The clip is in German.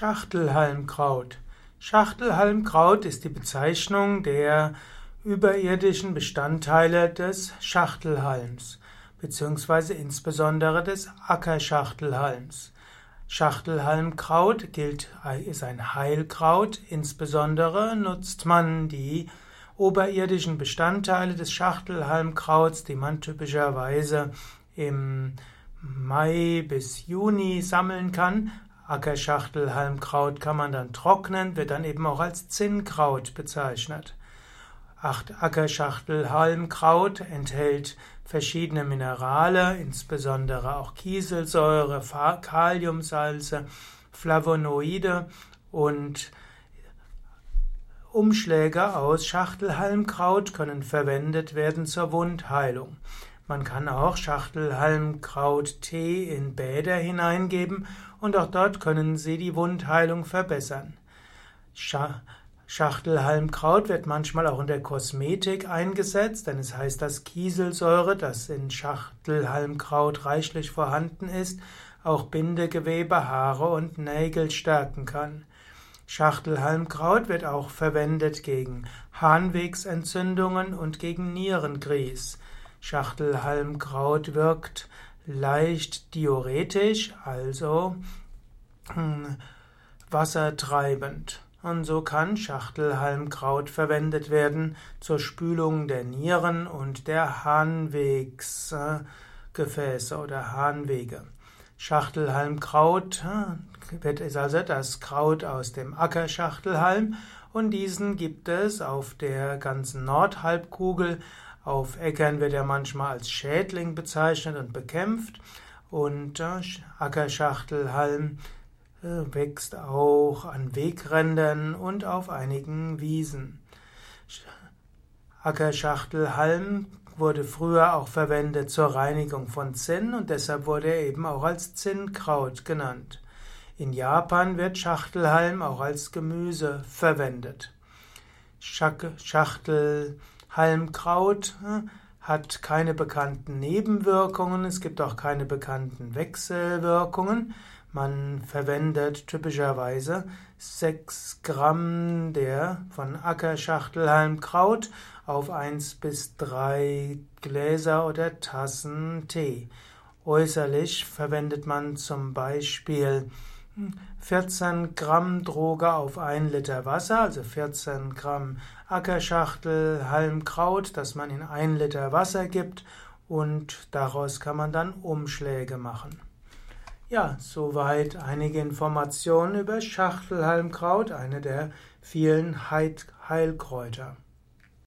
Schachtelhalmkraut. Schachtelhalmkraut ist die Bezeichnung der überirdischen Bestandteile des Schachtelhalms, beziehungsweise insbesondere des Ackerschachtelhalms. Schachtelhalmkraut gilt, ist ein Heilkraut, insbesondere nutzt man die oberirdischen Bestandteile des Schachtelhalmkrauts, die man typischerweise im Mai bis Juni sammeln kann, Ackerschachtelhalmkraut kann man dann trocknen, wird dann eben auch als Zinnkraut bezeichnet. Ackerschachtelhalmkraut enthält verschiedene Minerale, insbesondere auch Kieselsäure, Kaliumsalze, Flavonoide und Umschläge aus Schachtelhalmkraut können verwendet werden zur Wundheilung. Man kann auch Schachtelhalmkraut-Tee in Bäder hineingeben und auch dort können Sie die Wundheilung verbessern. Schachtelhalmkraut wird manchmal auch in der Kosmetik eingesetzt, denn es heißt, dass Kieselsäure, das in Schachtelhalmkraut reichlich vorhanden ist, auch Bindegewebe, Haare und Nägel stärken kann. Schachtelhalmkraut wird auch verwendet gegen Harnwegsentzündungen und gegen Nierengrieß. Schachtelhalmkraut wirkt leicht diuretisch, also hm, wassertreibend. Und so kann Schachtelhalmkraut verwendet werden zur Spülung der Nieren und der Harnwegsgefäße oder Harnwege. Schachtelhalmkraut wird ist also das Kraut aus dem Ackerschachtelhalm und diesen gibt es auf der ganzen Nordhalbkugel auf Äckern wird er manchmal als Schädling bezeichnet und bekämpft. Und äh, Ackerschachtelhalm äh, wächst auch an Wegrändern und auf einigen Wiesen. Ackerschachtelhalm wurde früher auch verwendet zur Reinigung von Zinn und deshalb wurde er eben auch als Zinnkraut genannt. In Japan wird Schachtelhalm auch als Gemüse verwendet. Schachtel Halmkraut äh, hat keine bekannten Nebenwirkungen, es gibt auch keine bekannten Wechselwirkungen. Man verwendet typischerweise 6 Gramm der von Ackerschachtelhalmkraut auf 1 bis 3 Gläser oder Tassen Tee. Äußerlich verwendet man zum Beispiel 14 Gramm Droge auf 1 Liter Wasser, also 14 Gramm Ackerschachtel, Halmkraut, das man in 1 Liter Wasser gibt und daraus kann man dann Umschläge machen. Ja, soweit einige Informationen über Schachtelhalmkraut, eine der vielen Heilkräuter.